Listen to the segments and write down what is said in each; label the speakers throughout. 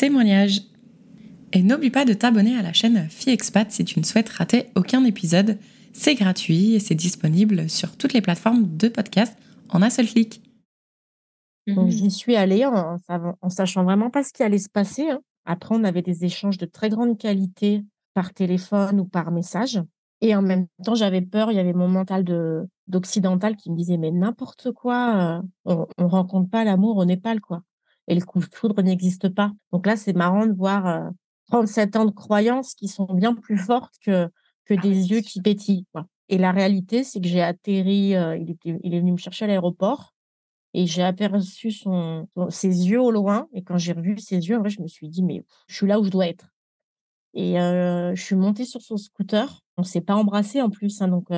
Speaker 1: témoignage. Et n'oublie pas de t'abonner à la chaîne Fille Expat si tu ne souhaites rater aucun épisode. C'est gratuit et c'est disponible sur toutes les plateformes de podcast en un seul clic.
Speaker 2: Mmh j'y suis allée en, en, sachant vraiment pas ce qui allait se passer. Hein. Après, on avait des échanges de très grande qualité par téléphone ou par message. Et en même temps, j'avais peur. Il y avait mon mental de d'occidental qui me disait mais n'importe quoi, on, on rencontre pas l'amour au Népal quoi. Et le coup de foudre n'existe pas. Donc là, c'est marrant de voir 37 ans de croyances qui sont bien plus fortes que que ah des yeux qui pétillent. Quoi. Et la réalité, c'est que j'ai atterri. il, était, il est venu me chercher à l'aéroport et j'ai aperçu son, ses yeux au loin. Et quand j'ai revu ses yeux, en vrai, je me suis dit, mais je suis là où je dois être. Et je suis montée sur son scooter. On ne s'est pas embrassé en plus. Hein, donc,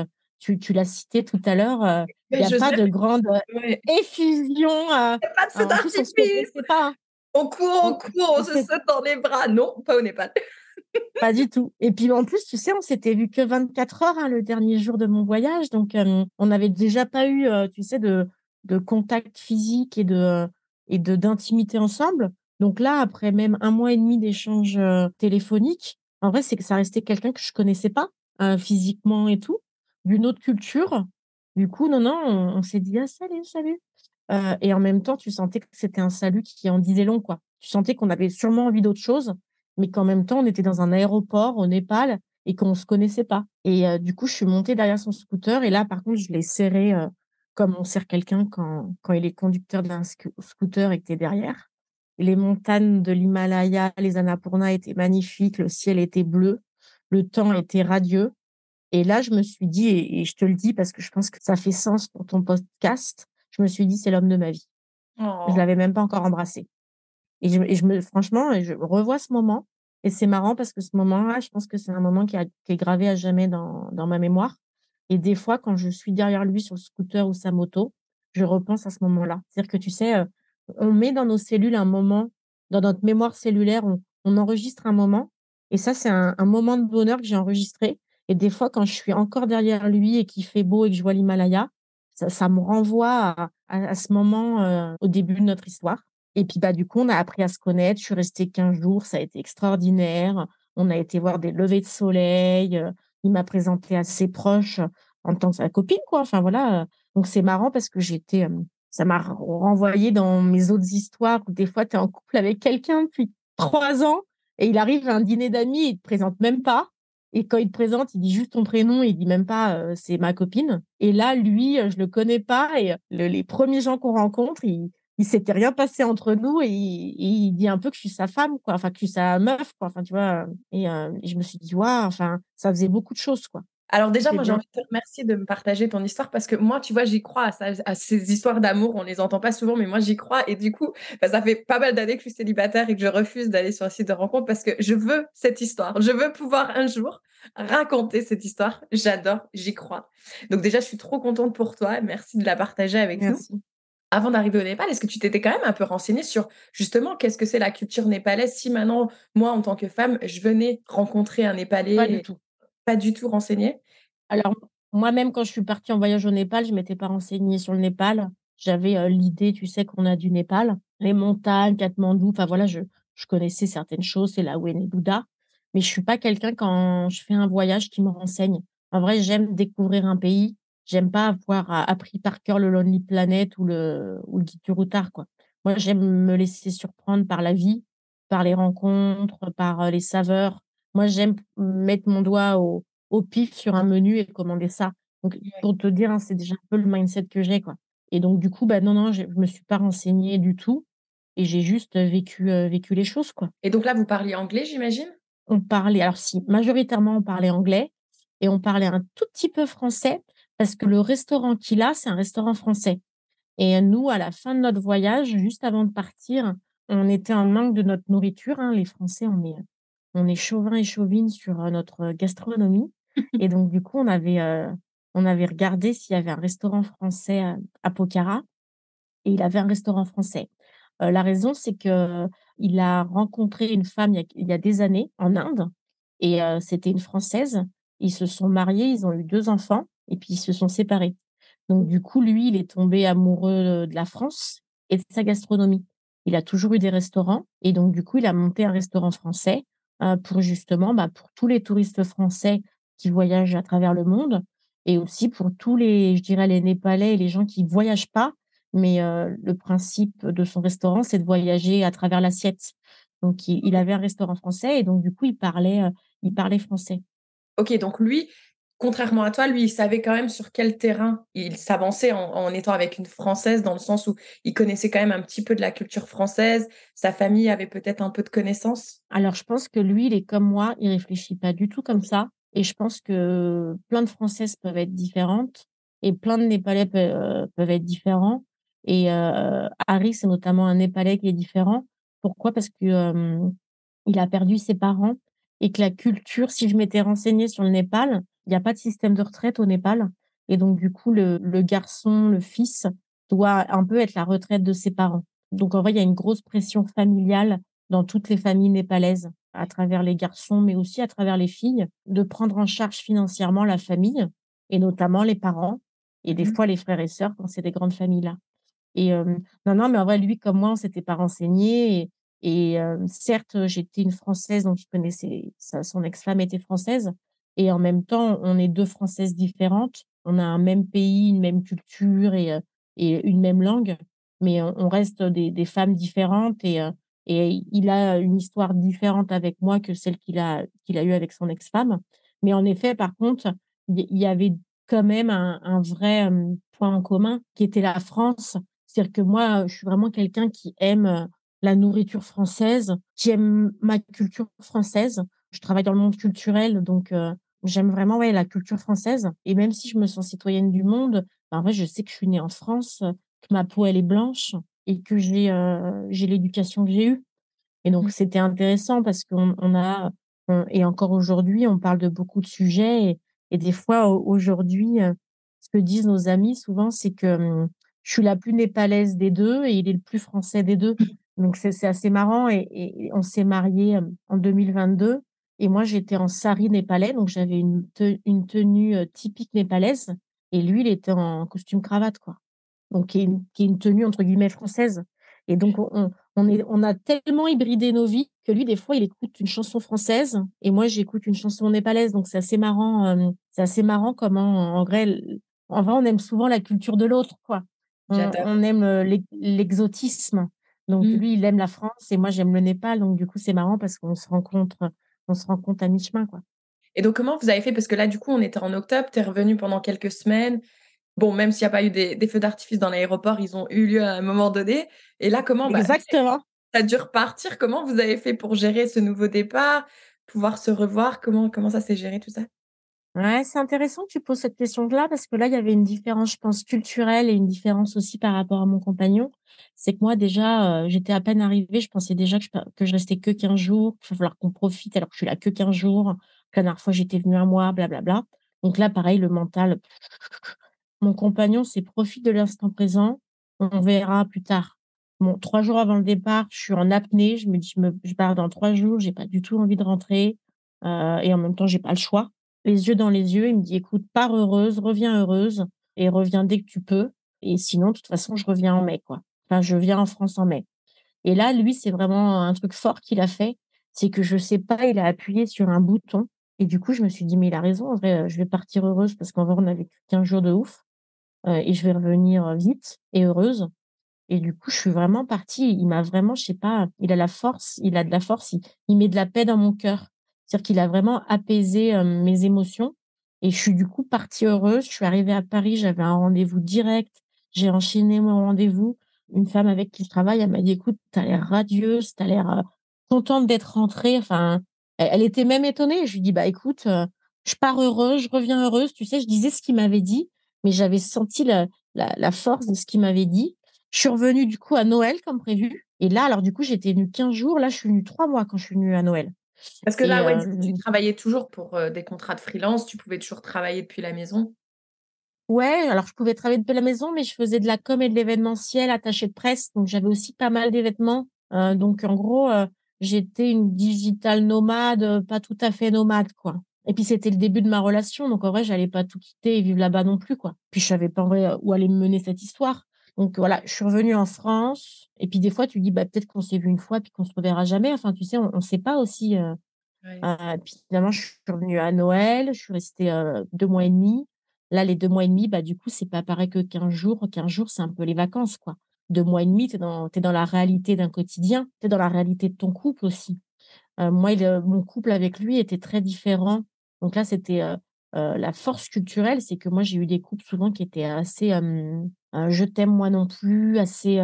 Speaker 2: tu, tu l'as cité tout à l'heure. Il n'y a pas de grande effusion.
Speaker 3: Il n'y a pas de feu d'artifice. On court, on court, on se saute dans les bras. Non, pas au Népal.
Speaker 2: pas du tout. Et puis en plus, tu sais, on s'était vu que 24 heures hein, le dernier jour de mon voyage. Donc, on n'avait déjà pas eu, tu sais, de, de contact physique et de et de d'intimité ensemble. Donc là, après même un mois et demi d'échanges téléphoniques, en vrai, c'est que ça restait quelqu'un que je connaissais pas physiquement et tout, d'une autre culture. Du coup, non, non, on, s'est dit ah salut, salut. et en même temps, tu sentais que c'était un salut qui en disait long, quoi. Tu sentais qu'on avait sûrement envie d'autre chose, mais qu'en même temps, on était dans un aéroport au Népal et qu'on se connaissait pas. Et du coup, je suis montée derrière son scooter et là, par contre, je l'ai serré comme on sert quelqu'un quand, quand il est conducteur d'un scooter et que tu es derrière. Les montagnes de l'Himalaya, les Annapurna étaient magnifiques, le ciel était bleu, le temps était radieux. Et là, je me suis dit, et, je te le dis parce que je pense que ça fait sens pour ton podcast, je me suis dit, c'est l'homme de ma vie. Je ne oh. l'avais même pas encore embrassé. Et je, et je me, franchement, je revois ce moment. Et c'est marrant parce que ce moment-là, je pense que c'est un moment qui, a, qui, est gravé à jamais dans, dans ma mémoire. Et des fois, quand je suis derrière lui sur le scooter ou sa moto, je repense à ce moment-là. C'est-à-dire que tu sais, on met dans nos cellules un moment, dans notre mémoire cellulaire, on, enregistre un moment. Et ça, c'est un, moment de bonheur que j'ai enregistré. Et des fois, quand je suis encore derrière lui et qu'il fait beau et que je vois l'Himalaya, ça, me renvoie à, ce moment au début de notre histoire. Et puis, bah, du coup, on a appris à se connaître. Je suis restée 15 jours. Ça a été extraordinaire. On a été voir des levées de soleil il m'a présenté à ses proches en tant que sa copine, quoi. Enfin, voilà. Donc, c'est marrant parce que j'étais, ça m'a renvoyé dans mes autres histoires où des fois, tu es en couple avec quelqu'un depuis trois ans et il arrive à un dîner d'amis, il te présente même pas. Et quand il te présente, il dit juste ton prénom, il dit même pas c'est ma copine. Et là, lui, je le connais pas et les premiers gens qu'on rencontre, il, il s'était rien passé entre nous et il, dit un peu que je suis sa femme, quoi. Enfin, que je suis sa meuf, quoi. Enfin, tu vois. Et, je me suis dit, waouh, enfin, ça faisait beaucoup de choses, quoi.
Speaker 3: Alors déjà, moi, j'ai envie de te remercier de me partager ton histoire parce que moi, tu vois, j'y crois à, ces histoires d'amour. On les entend pas souvent, mais moi, j'y crois. Et du coup, bah, ça fait pas mal d'années que je suis célibataire et que je refuse d'aller sur un site de rencontre parce que je veux cette histoire. Je veux pouvoir un jour raconter cette histoire. J'adore, j'y crois. Donc déjà, je suis trop contente pour toi. Merci de la partager avec Merci. nous avant d'arriver au Népal, est-ce que tu t'étais quand même un peu renseignée sur justement qu'est-ce que c'est la culture népalaise Si maintenant, moi, en tant que femme, je venais rencontrer un Népalais,
Speaker 2: pas du tout,
Speaker 3: pas du tout renseignée
Speaker 2: Alors, moi-même, quand je suis partie en voyage au Népal, je m'étais pas renseignée sur le Népal. J'avais l'idée, tu sais, qu'on a du Népal, les montagnes, Katmandou, enfin voilà, je, connaissais certaines choses, c'est là où est né Bouddha. Mais je suis pas quelqu'un, quand je fais un voyage, qui me renseigne. En vrai, j'aime découvrir un pays J'aime pas avoir appris par cœur le Lonely Planet ou le, ou le guide du. Moi, j'aime me laisser surprendre par la vie, par les rencontres, par les saveurs. Moi, j'aime mettre mon doigt au, au pif sur un menu et commander ça. Donc, pour te dire, hein, c'est déjà un peu le mindset que j'ai, quoi. Et donc, du coup, bah, non, non, je ne me suis pas renseignée du tout. Et j'ai juste vécu, vécu les choses, quoi.
Speaker 3: Et donc là, vous parliez anglais, j'imagine?
Speaker 2: On parlait, alors si, majoritairement, on parlait anglais et on parlait un tout petit peu français parce que le restaurant qu'il a, c'est un restaurant français. Et nous, à la fin de notre voyage, juste avant de partir, on était en manque de notre nourriture. Hein. Les Français, on est, on est chauvin et chauvine sur notre gastronomie. et donc, du coup, on avait, on avait regardé s'il y avait un restaurant français à, à Pokhara. Et il avait un restaurant français la raison, c'est qu'il a rencontré une femme il y a, des années en Inde et c'était une Française. Ils se sont mariés, ils ont eu deux enfants et puis ils se sont séparés. Donc du coup, lui, il est tombé amoureux de la France et de sa gastronomie. Il a toujours eu des restaurants et donc du coup, il a monté un restaurant français pour justement, bah, pour tous les touristes français qui voyagent à travers le monde et aussi pour tous les, je dirais, les Népalais et les gens qui voyagent pas mais le principe de son restaurant, c'est de voyager à travers l'assiette. Donc, il, avait un restaurant français et donc, du coup, il parlait, il parlait français.
Speaker 3: Ok, donc lui, contrairement à toi, lui, il savait quand même sur quel terrain il s'avançait en, étant avec une Française, dans le sens où il connaissait quand même un petit peu de la culture française, sa famille avait peut-être un peu de connaissances.
Speaker 2: Alors, je pense que lui, il est comme moi, il réfléchit pas du tout comme ça. Et je pense que plein de Françaises peuvent être différentes et plein de Népalais peuvent être différents. Et Harry, c'est notamment un Népalais qui est différent. Pourquoi? Parce que il a perdu ses parents et que la culture, si je m'étais renseignée sur le Népal, il n'y a pas de système de retraite au Népal. Et donc, du coup, le, le, garçon, le fils, doit un peu être la retraite de ses parents. Donc, en vrai, il y a une grosse pression familiale dans toutes les familles népalaises, à travers les garçons, mais aussi à travers les filles, de prendre en charge financièrement la famille, et notamment les parents, et des mmh fois les frères et sœurs quand c'est des grandes familles-là. Et non, non, mais en vrai, lui comme moi, on s'était pas renseigné. Et, certes, j'étais une Française, donc je connaissais, son ex-femme était française. Et en même temps, on est deux Françaises différentes. On a un même pays, une même culture et, et une même langue. Mais on, reste des, femmes différentes et, et il a une histoire différente avec moi que celle qu'il a, qu'il a eue avec son ex-femme. Mais en effet, par contre, il y avait quand même un vrai point en commun qui était la France c'est-à-dire que moi, je suis vraiment quelqu'un qui aime la nourriture française, qui aime ma culture française. Je travaille dans le monde culturel, donc j'aime vraiment ouais, la culture française. Et même si je me sens citoyenne du monde, ben, en vrai, je sais que je suis née en France, que ma peau, elle est blanche et que j'ai j'ai l'éducation que j'ai eue. Et donc, mmh. c'était intéressant parce qu'on on a, et encore aujourd'hui, on parle de beaucoup de sujets. Et, et des fois, aujourd'hui, ce que disent nos amis souvent, c'est que mmh, je suis la plus népalaise des deux et il est le plus français des deux. Donc c'est assez marrant et, on s'est mariés en 2022 et moi j'étais en sari népalais donc j'avais une, une tenue typique népalaise et lui il était en costume cravate quoi. Donc qui est une, tenue entre guillemets française. Et donc on, on, est, on a tellement hybridé nos vies que lui des fois il écoute une chanson française et moi j'écoute une chanson népalaise donc c'est assez marrant c'est assez marrant comment en vrai en vrai on aime souvent la culture de l'autre quoi on, aime l'exotisme. Donc mmh. lui, il aime la France et moi, j'aime le Népal. Donc du coup, c'est marrant parce qu'on se rencontre, on se rencontre à mi-chemin, quoi.
Speaker 3: Et donc, comment vous avez fait? Parce que là, du coup, on était en octobre, tu es revenu pendant quelques semaines. Bon, même s'il n'y a pas eu des, feux d'artifice dans l'aéroport, ils ont eu lieu à un moment donné. Et là, comment
Speaker 2: bah, Exactement.
Speaker 3: Ça a dû repartir. Comment vous avez fait pour gérer ce nouveau départ? Pouvoir se revoir? Comment, comment ça s'est géré tout ça?
Speaker 2: Ouais, c'est intéressant que tu poses cette question-là parce que là, il y avait une différence, je pense, culturelle et une différence aussi par rapport à mon compagnon. C'est que moi, déjà, euh, j'étais à peine arrivée, je pensais déjà que je, que restais que 15 jours, qu'il va falloir qu'on profite alors que je suis là que 15 jours. La dernière fois, j'étais venue un mois, blablabla. Donc là, pareil, le mental. Mon compagnon, c'est profite de l'instant présent. On verra plus tard. Bon, trois jours avant le départ, je suis en apnée. Je me dis, je pars dans trois jours, j'ai pas du tout envie de rentrer. Euh, et en même temps, j'ai pas le choix les yeux dans les yeux. Il me dit, écoute, pars heureuse, reviens heureuse et reviens dès que tu peux. Et sinon, de toute façon, je reviens en mai, quoi. Enfin, je viens en France en mai. Et là, lui, c'est vraiment un truc fort qu'il a fait. C'est que je sais pas, il a appuyé sur un bouton. Et du coup, je me suis dit, mais il a raison. En vrai, je vais partir heureuse parce qu'en vrai, on a vécu 15 jours de ouf. Euh, et je vais revenir vite et heureuse. Et du coup, je suis vraiment partie. Il m'a vraiment, je sais pas, il a la force, il a de la force, il, met de la paix dans mon cœur. C'est-à-dire qu'il a vraiment apaisé mes émotions. Et je suis du coup partie heureuse. Je suis arrivée à Paris, j'avais un rendez-vous direct. J'ai enchaîné mon rendez-vous. Une femme avec qui je travaille, elle m'a dit, écoute, tu as l'air radieuse, tu as l'air contente d'être rentrée. Enfin, elle, était même étonnée. Je lui dis, bah écoute, je pars heureuse, je reviens heureuse. Tu sais, je disais ce qu'il m'avait dit, mais j'avais senti la, la, force de ce qu'il m'avait dit. Je suis revenue du coup à Noël comme prévu. Et là, alors du coup, j'étais venue 15 jours. Là, je suis venue trois mois quand je suis venue à Noël.
Speaker 3: Parce que là, ouais, tu, travaillais toujours pour des contrats de freelance, tu pouvais toujours travailler depuis la maison?
Speaker 2: Ouais, alors je pouvais travailler depuis la maison, mais je faisais de la com et de l'événementiel, attaché de presse, donc j'avais aussi pas mal d'événements. Euh, donc en gros, j'étais une digital nomade, pas tout à fait nomade, quoi. Et puis c'était le début de ma relation, donc en vrai, j'allais pas tout quitter et vivre là-bas non plus, quoi. Puis je savais pas en vrai où allait mener cette histoire. Donc voilà, je suis revenue en France. Et puis des fois, tu dis, bah, peut-être qu'on s'est vu une fois, puis qu'on se reverra jamais. Enfin, tu sais, on ne sait pas aussi. Euh, euh, puis finalement, je suis revenue à Noël. Je suis restée deux mois et demi. Là, les deux mois et demi, bah, du coup, c'est pas pareil que 15 jours. 15 jours, c'est un peu les vacances, quoi. Deux mois et demi, tu es dans, es dans la réalité d'un quotidien. Tu es dans la réalité de ton couple aussi. moi, mon couple avec lui était très différent donc là, c'était la force culturelle, c'est que moi, j'ai eu des couples souvent qui étaient assez je t'aime moi non plus, assez,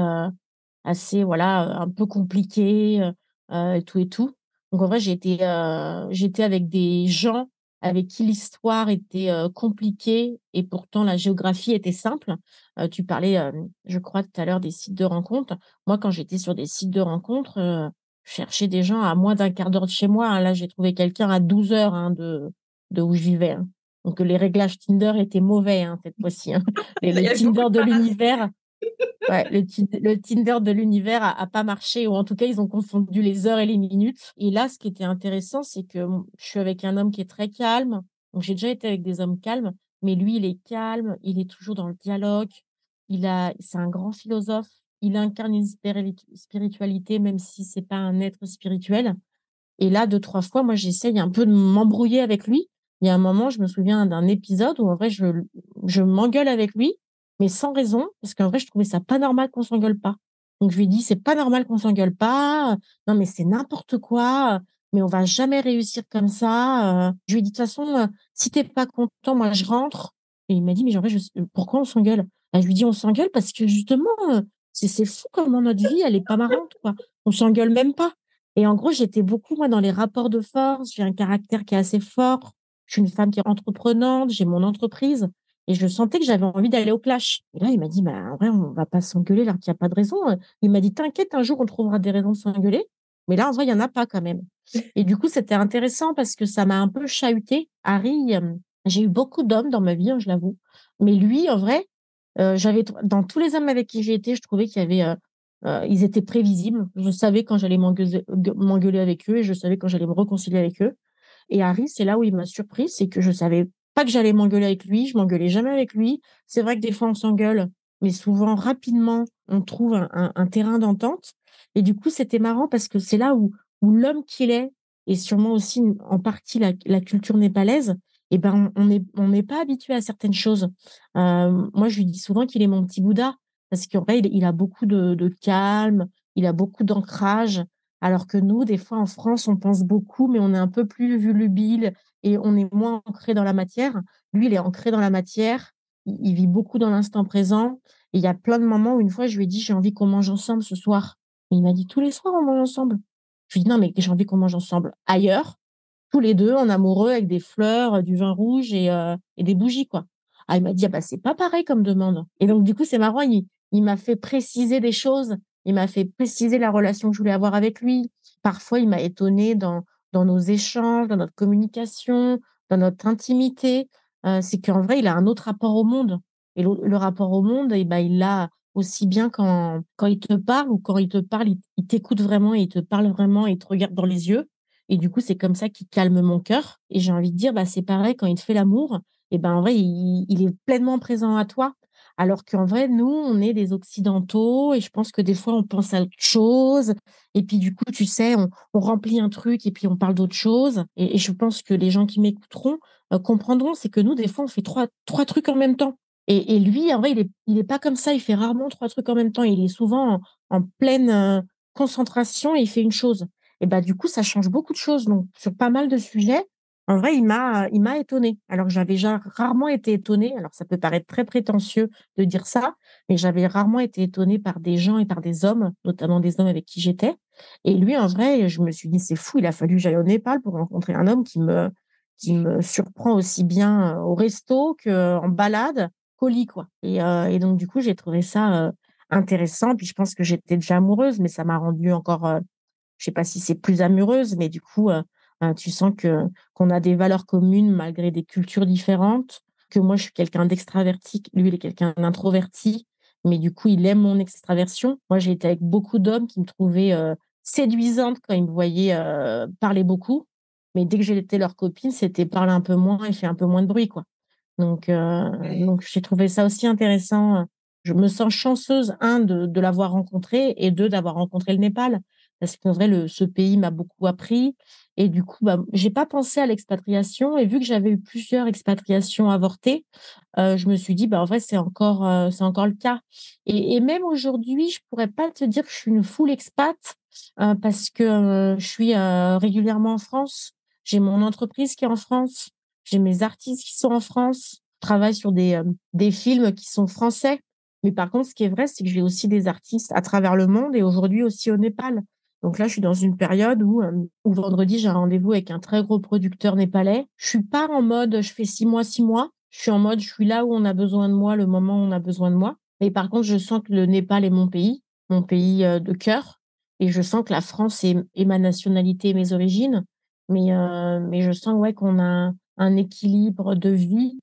Speaker 2: assez voilà, un peu compliqués et tout et tout. Donc en vrai, j'étais j'étais avec des gens avec qui l'histoire était compliquée et pourtant la géographie était simple. tu parlais, je crois, tout à l'heure des sites de rencontres. Moi, quand j'étais sur des sites de rencontres, je cherchais des gens à moins d'un quart d'heure de chez moi. Hein. Là, j'ai trouvé quelqu'un à 12 heures hein, de, de où je vivais. Hein. Donc les réglages Tinder étaient mauvais hein, cette fois-ci. Hein. le Tinder de l'univers, le, Tinder de l'univers a, pas marché ou en tout cas ils ont confondu les heures et les minutes. Et là, ce qui était intéressant, c'est que je suis avec un homme qui est très calme. Donc j'ai déjà été avec des hommes calmes, mais lui il est calme, il est toujours dans le dialogue. Il a, c'est un grand philosophe. Il incarne une spiritualité, même si c'est pas un être spirituel. Et là, deux, trois fois, moi, j'essaye un peu de m'embrouiller avec lui il y a un moment, je me souviens d'un épisode où en vrai, je, je m'engueule avec lui, mais sans raison, parce qu'en vrai, je trouvais ça pas normal qu'on s'engueule pas. Donc, je lui dis, c'est pas normal qu'on s'engueule pas. Non, mais c'est n'importe quoi. Mais on va jamais réussir comme ça. Je lui ai dit, de toute façon, si t'es pas content, moi, je rentre. Et il m'a dit, mais en vrai, je... pourquoi on s'engueule? je lui dis, on s'engueule parce que justement, c'est fou comment notre vie, elle est pas marrante, quoi. On s'engueule même pas. Et en gros, j'étais beaucoup, moi, dans les rapports de force. J'ai un caractère qui est assez fort. Je suis une femme qui est entreprenante, j'ai mon entreprise. Et je sentais que j'avais envie d'aller au clash. Et là, il m'a dit, bah, en vrai, on va pas s'engueuler là qu'il n'y a pas de raison. Il m'a dit, t'inquiète, un jour, on trouvera des raisons de s'engueuler. Mais là, en vrai, il n'y en a pas quand même. Et du coup, c'était intéressant parce que ça m'a un peu chahuté. Harry, euh, j'ai eu beaucoup d'hommes dans ma vie, hein, je l'avoue. Mais lui, en vrai, euh, j'avais dans tous les hommes avec qui j'ai été, je trouvais qu'il avait, euh, ils étaient prévisibles. Je savais quand j'allais m'engueuler avec eux et je savais quand j'allais me réconcilier avec eux. Et Harry, c'est là où il m'a surpris, c'est que je savais pas que j'allais m'engueuler avec lui, je m'engueulais jamais avec lui. C'est vrai que des fois on s'engueule, mais souvent rapidement on trouve un, terrain d'entente. Et du coup, c'était marrant parce que c'est là où, où l'homme qu'il est, et sûrement aussi en partie la, culture népalaise, eh ben on n'est on pas habitué à certaines choses. Euh, moi, je lui dis souvent qu'il est mon petit Bouddha parce qu'en vrai, il, a beaucoup de calme, il a beaucoup d'ancrage. Alors que nous, des fois, en France, on pense beaucoup, mais on est un peu plus volubile et on est moins ancré dans la matière. Lui, il est ancré dans la matière. Il, vit beaucoup dans l'instant présent. Et il y a plein de moments où une fois, je lui ai dit, j'ai envie qu'on mange ensemble ce soir. Et il m'a dit, tous les soirs, on mange ensemble. Je lui ai dit, non, mais j'ai envie qu'on mange ensemble ailleurs, tous les deux, en amoureux, avec des fleurs, du vin rouge et, euh, des bougies, quoi. Ah, il m'a dit, ah, bah, c'est pas pareil comme demande. Et donc, du coup, c'est marrant, il m'a fait préciser des choses il m'a fait préciser la relation que je voulais avoir avec lui. Parfois, il m'a étonné dans, dans nos échanges, dans notre communication, dans notre intimité. Euh, c'est qu'en vrai, il a un autre rapport au monde. Et le, rapport au monde, eh ben, il l'a aussi bien quand, quand il te parle ou quand il te parle, il, t'écoute vraiment et il te parle vraiment et il te regarde dans les yeux. Et du coup, c'est comme ça qu'il calme mon cœur. Et j'ai envie de dire, bah, c'est pareil, quand il te fait l'amour, et eh ben, en vrai, il, est pleinement présent à toi. Alors qu'en vrai, nous, on est des Occidentaux et je pense que des fois, on pense à autre chose. Et puis, du coup, tu sais, on, remplit un truc et puis on parle d'autre chose. Et, je pense que les gens qui m'écouteront euh, comprendront, c'est que nous, des fois, on fait trois, trois trucs en même temps. Et, lui, en vrai, il est, il est pas comme ça. Il fait rarement trois trucs en même temps. Il est souvent en, pleine euh, concentration et il fait une chose. Et bah, du coup, ça change beaucoup de choses. Donc, sur pas mal de sujets, en vrai, il m'a, il m'a étonné. Alors j'avais rarement été étonnée. Alors, ça peut paraître très prétentieux de dire ça, mais j'avais rarement été étonnée par des gens et par des hommes, notamment des hommes avec qui j'étais. Et lui, en vrai, je me suis dit, c'est fou. Il a fallu que j'aille au Népal pour rencontrer un homme qui me, qui me surprend aussi bien euh, au resto qu'en balade colis, quoi. Et, euh, et donc, du coup, j'ai trouvé ça euh, intéressant. Puis je pense que j'étais déjà amoureuse, mais ça m'a rendu encore, euh, je sais pas si c'est plus amoureuse, mais du coup, tu sens que qu'on a des valeurs communes malgré des cultures différentes. Que moi, je suis quelqu'un d'extraverti, lui, il est quelqu'un d'introverti, mais du coup, il aime mon extraversion. Moi, j'ai été avec beaucoup d'hommes qui me trouvaient séduisantes quand ils me voyaient parler beaucoup. Mais dès que j'étais leur copine, c'était parler un peu moins et faire un peu moins de bruit, quoi. Donc, euh, donc j'ai trouvé ça aussi intéressant. Je me sens chanceuse, un, de, de l'avoir rencontré et deux, d'avoir rencontré le Népal. Parce qu'en vrai, ce pays m'a beaucoup appris. Et du coup, bah, j'ai pas pensé à l'expatriation. Et vu que j'avais eu plusieurs expatriations avortées, euh, je me suis dit, bah, en vrai, c'est encore, euh, encore le cas. Et, même aujourd'hui, je pourrais pas te dire que je suis une full expat euh, parce que je suis régulièrement en France. J'ai mon entreprise qui est en France. J'ai mes artistes qui sont en France, je travaille sur des, des films qui sont français. Mais par contre, ce qui est vrai, c'est que j'ai aussi des artistes à travers le monde et aujourd'hui aussi au Népal. Donc là, je suis dans une période où, euh, où vendredi, j'ai un rendez-vous avec un très gros producteur népalais. Je suis pas en mode je fais six mois, six mois. Je suis en mode je suis là où on a besoin de moi, le moment où on a besoin de moi. Et par contre, je sens que le Népal est mon pays, mon pays euh, de cœur. Et je sens que la France est, ma nationalité et mes origines. Mais, euh, mais je sens ouais, qu'on a un équilibre de vie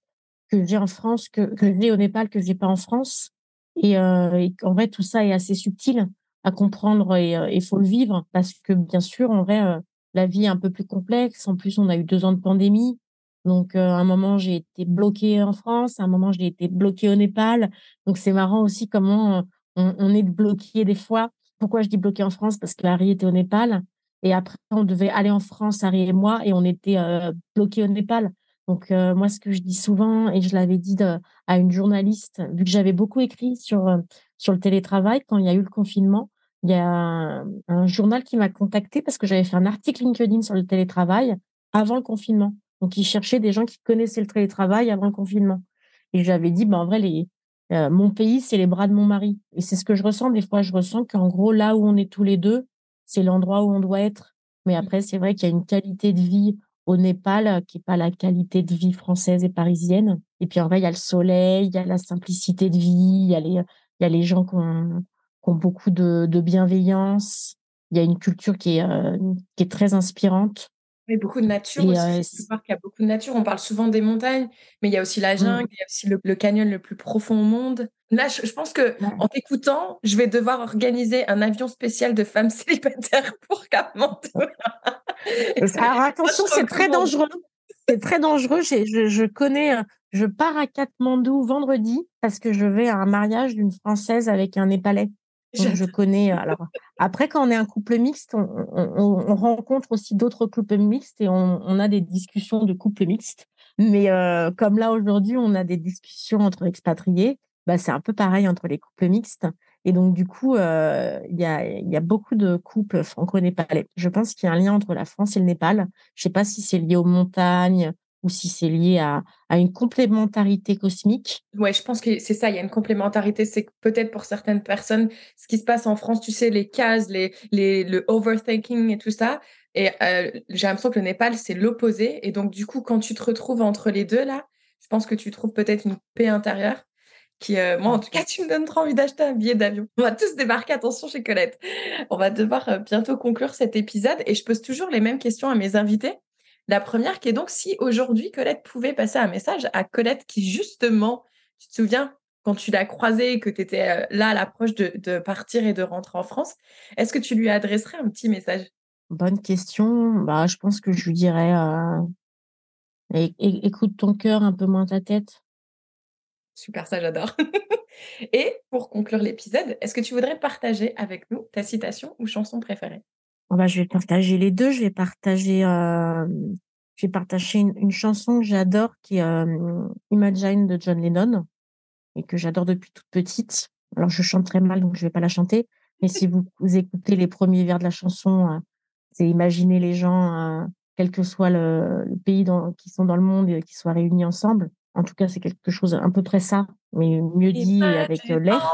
Speaker 2: que j'ai en France, que, que j'ai au Népal, que j'ai pas en France. Et, euh, en vrai, tout ça est assez subtil à comprendre et il euh, faut le vivre parce que bien sûr, en vrai, euh, la vie est un peu plus complexe. En plus, on a eu deux ans de pandémie. Donc, euh, à un moment, j'ai été bloquée en France. À un moment, j'ai été bloquée au Népal. Donc, c'est marrant aussi comment on, est bloqué des fois. Pourquoi je dis bloqué en France? Parce que Harry était au Népal. Et après, on devait aller en France, Harry et moi, et on était euh, bloqués au Népal. Donc, moi, ce que je dis souvent, et je l'avais dit à une journaliste, vu que j'avais beaucoup écrit sur, sur le télétravail quand il y a eu le confinement, il y a un, journal qui m'a contacté parce que j'avais fait un article LinkedIn sur le télétravail avant le confinement. Donc, ils cherchaient des gens qui connaissaient le télétravail avant le confinement. Et j'avais dit, ben, en vrai, les, mon pays, c'est les bras de mon mari. Et c'est ce que je ressens. Des fois, je ressens qu'en gros, là où on est tous les deux, c'est l'endroit où on doit être. Mais après, c'est vrai qu'il y a une qualité de vie au Népal qui n'est pas la qualité de vie française et parisienne. Et puis en vrai, il y a le soleil, il y a la simplicité de vie, il y a les, il y a les gens qui ont, qui ont beaucoup de, de, bienveillance. Il y a une culture qui est, euh, qui est très inspirante.
Speaker 3: Beaucoup de nature aussi. Euh, qu'il y a beaucoup de nature. On parle souvent des montagnes, mais il y a aussi la mmh. jungle, il y a aussi le, canyon le plus profond au monde. Là, je, pense que en t'écoutant, je vais devoir organiser un avion spécial de femmes célibataires pour Katmandou.
Speaker 2: Alors attention, c'est très dangereux. C'est très dangereux. Je, je, connais, euh, je pars à Katmandou vendredi parce que je vais à un mariage d'une Française avec un Népalais je connais. Alors après, quand on est un couple mixte, on, on, rencontre aussi d'autres couples mixtes et on, on, a des discussions de couples mixtes. Mais euh, comme là aujourd'hui, on a des discussions entre expatriés, bah, c'est un peu pareil entre les couples mixtes. Et donc du coup, euh, il y, a, y a beaucoup de couples franco-népalais. Je pense qu'il y a un lien entre la France et le Népal. Je sais pas si c'est lié aux montagnes, ou si c'est lié à, à, une complémentarité cosmique.
Speaker 3: Ouais, je pense que c'est ça, il y a une complémentarité. C'est peut-être pour certaines personnes, ce qui se passe en France, tu sais, les cases, les, les, le overthinking et tout ça. Et euh, j'ai l'impression que le Népal, c'est l'opposé. Et donc, du coup, quand tu te retrouves entre les deux, là, je pense que tu trouves peut-être une paix intérieure qui, euh, moi, en tout cas, tu me donnes trop envie d'acheter un billet d'avion. On va tous débarquer, attention chez Colette. On va devoir euh, bientôt conclure cet épisode et je pose toujours les mêmes questions à mes invités. La première qui est donc si aujourd'hui Colette pouvait passer un message à Colette qui justement, tu te souviens, quand tu l'as croisée et que tu étais euh, là à l'approche de, partir et de rentrer en France, est-ce que tu lui adresserais un petit message?
Speaker 2: Bonne question. Bah, je pense que je lui dirais euh, écoute ton cœur un peu moins ta tête.
Speaker 3: Super, ça j'adore. et pour conclure l'épisode, est-ce que tu voudrais partager avec nous ta citation ou chanson préférée?
Speaker 2: Oh bah, je vais partager les deux. Je vais partager, euh, je vais partager une, chanson que j'adore qui est euh, Imagine de John Lennon. et que j'adore depuis toute petite. Alors, je chante très mal, donc je vais pas la chanter. Mais si vous, écoutez les premiers vers de la chanson, euh, c'est imaginer les gens, euh, quel que soit le, pays dans, qui sont dans le monde, euh, qui soient réunis ensemble. En tout cas, c'est quelque chose à peu près ça, mais mieux dit avec l'air.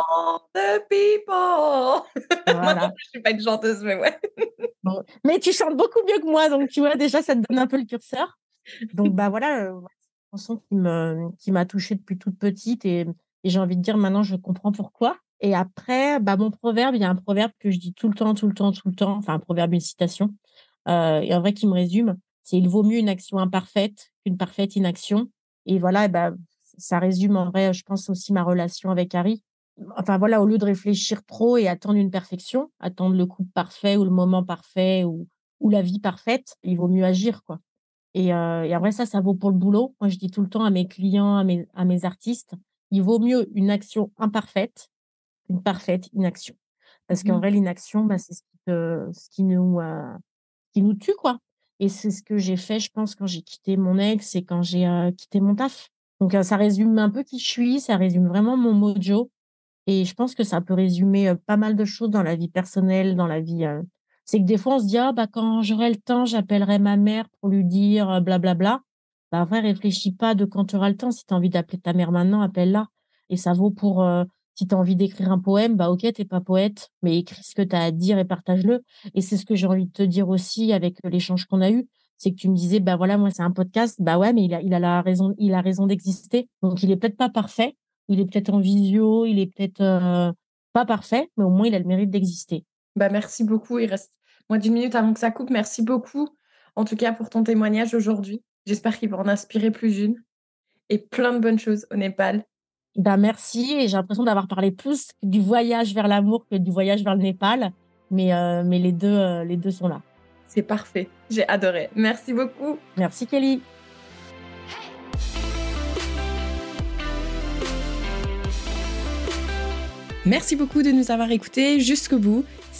Speaker 3: The people. Voilà. je suis pas une chanteuse, mais ouais.
Speaker 2: Mais tu chantes beaucoup mieux que moi, donc tu vois déjà, ça te donne un peu le curseur. Donc bah voilà, une chanson qui me qui m'a touchée depuis toute petite et, et j'ai envie de dire maintenant je comprends pourquoi. Et après, bah, mon proverbe, il y a un proverbe que je dis tout le temps, tout le temps, tout le temps, enfin un proverbe, une citation, euh, et en vrai qui me résume, c'est il vaut mieux une action imparfaite qu'une parfaite inaction. Et voilà, bah, ça résume en vrai, je pense aussi ma relation avec Harry. Enfin voilà, au lieu de réfléchir trop et attendre une perfection, attendre le coup parfait ou le moment parfait ou, ou la vie parfaite, il vaut mieux agir quoi. Et, euh, et en vrai, ça, ça vaut pour le boulot. Moi, je dis tout le temps à mes clients, à mes, à mes artistes, il vaut mieux une action imparfaite une parfaite inaction. Parce qu'en mmh. vrai, l'inaction, bah, c'est ce qui, ce qui, nous, euh, qui nous tue, quoi. Et c'est ce que j'ai fait, je pense, quand j'ai quitté mon ex et quand j'ai euh, quitté mon taf. Donc, euh, ça résume un peu qui je suis, ça résume vraiment mon mojo. Et je pense que ça peut résumer pas mal de choses dans la vie personnelle, dans la vie. C'est que des fois, on se dit, ah, bah, quand j'aurai le temps, j'appellerai ma mère pour lui dire blablabla. Bla, bla. Bah, vrai, réfléchis pas de quand tu auras le temps. Si tu as envie d'appeler ta mère maintenant, appelle-la. Et ça vaut pour si tu as envie d'écrire un poème, bah ok, t'es pas poète, mais écris ce que tu as à dire et partage-le. Et c'est ce que j'ai envie de te dire aussi avec l'échange qu'on a eu, c'est que tu me disais, bah voilà, moi c'est un podcast, bah ouais, mais il a, raison, il a raison d'exister. Donc il est peut-être pas parfait, il est peut-être en visio, il est peut-être euh, pas parfait, mais au moins il a le mérite d'exister.
Speaker 3: Bah merci beaucoup. Il reste moins d'une minute avant que ça coupe. Merci beaucoup, en tout cas pour ton témoignage aujourd'hui. J'espère qu'il va en inspirer plus d'une et plein de bonnes choses au Népal
Speaker 2: ben merci et j'ai l'impression d'avoir parlé plus du voyage vers l'amour que du voyage vers le Népal, mais, euh, mais les, deux, euh, les deux sont là.
Speaker 3: C'est parfait, j'ai adoré. Merci beaucoup.
Speaker 2: Merci Kelly.
Speaker 1: Merci beaucoup de nous avoir écoutés jusqu'au bout.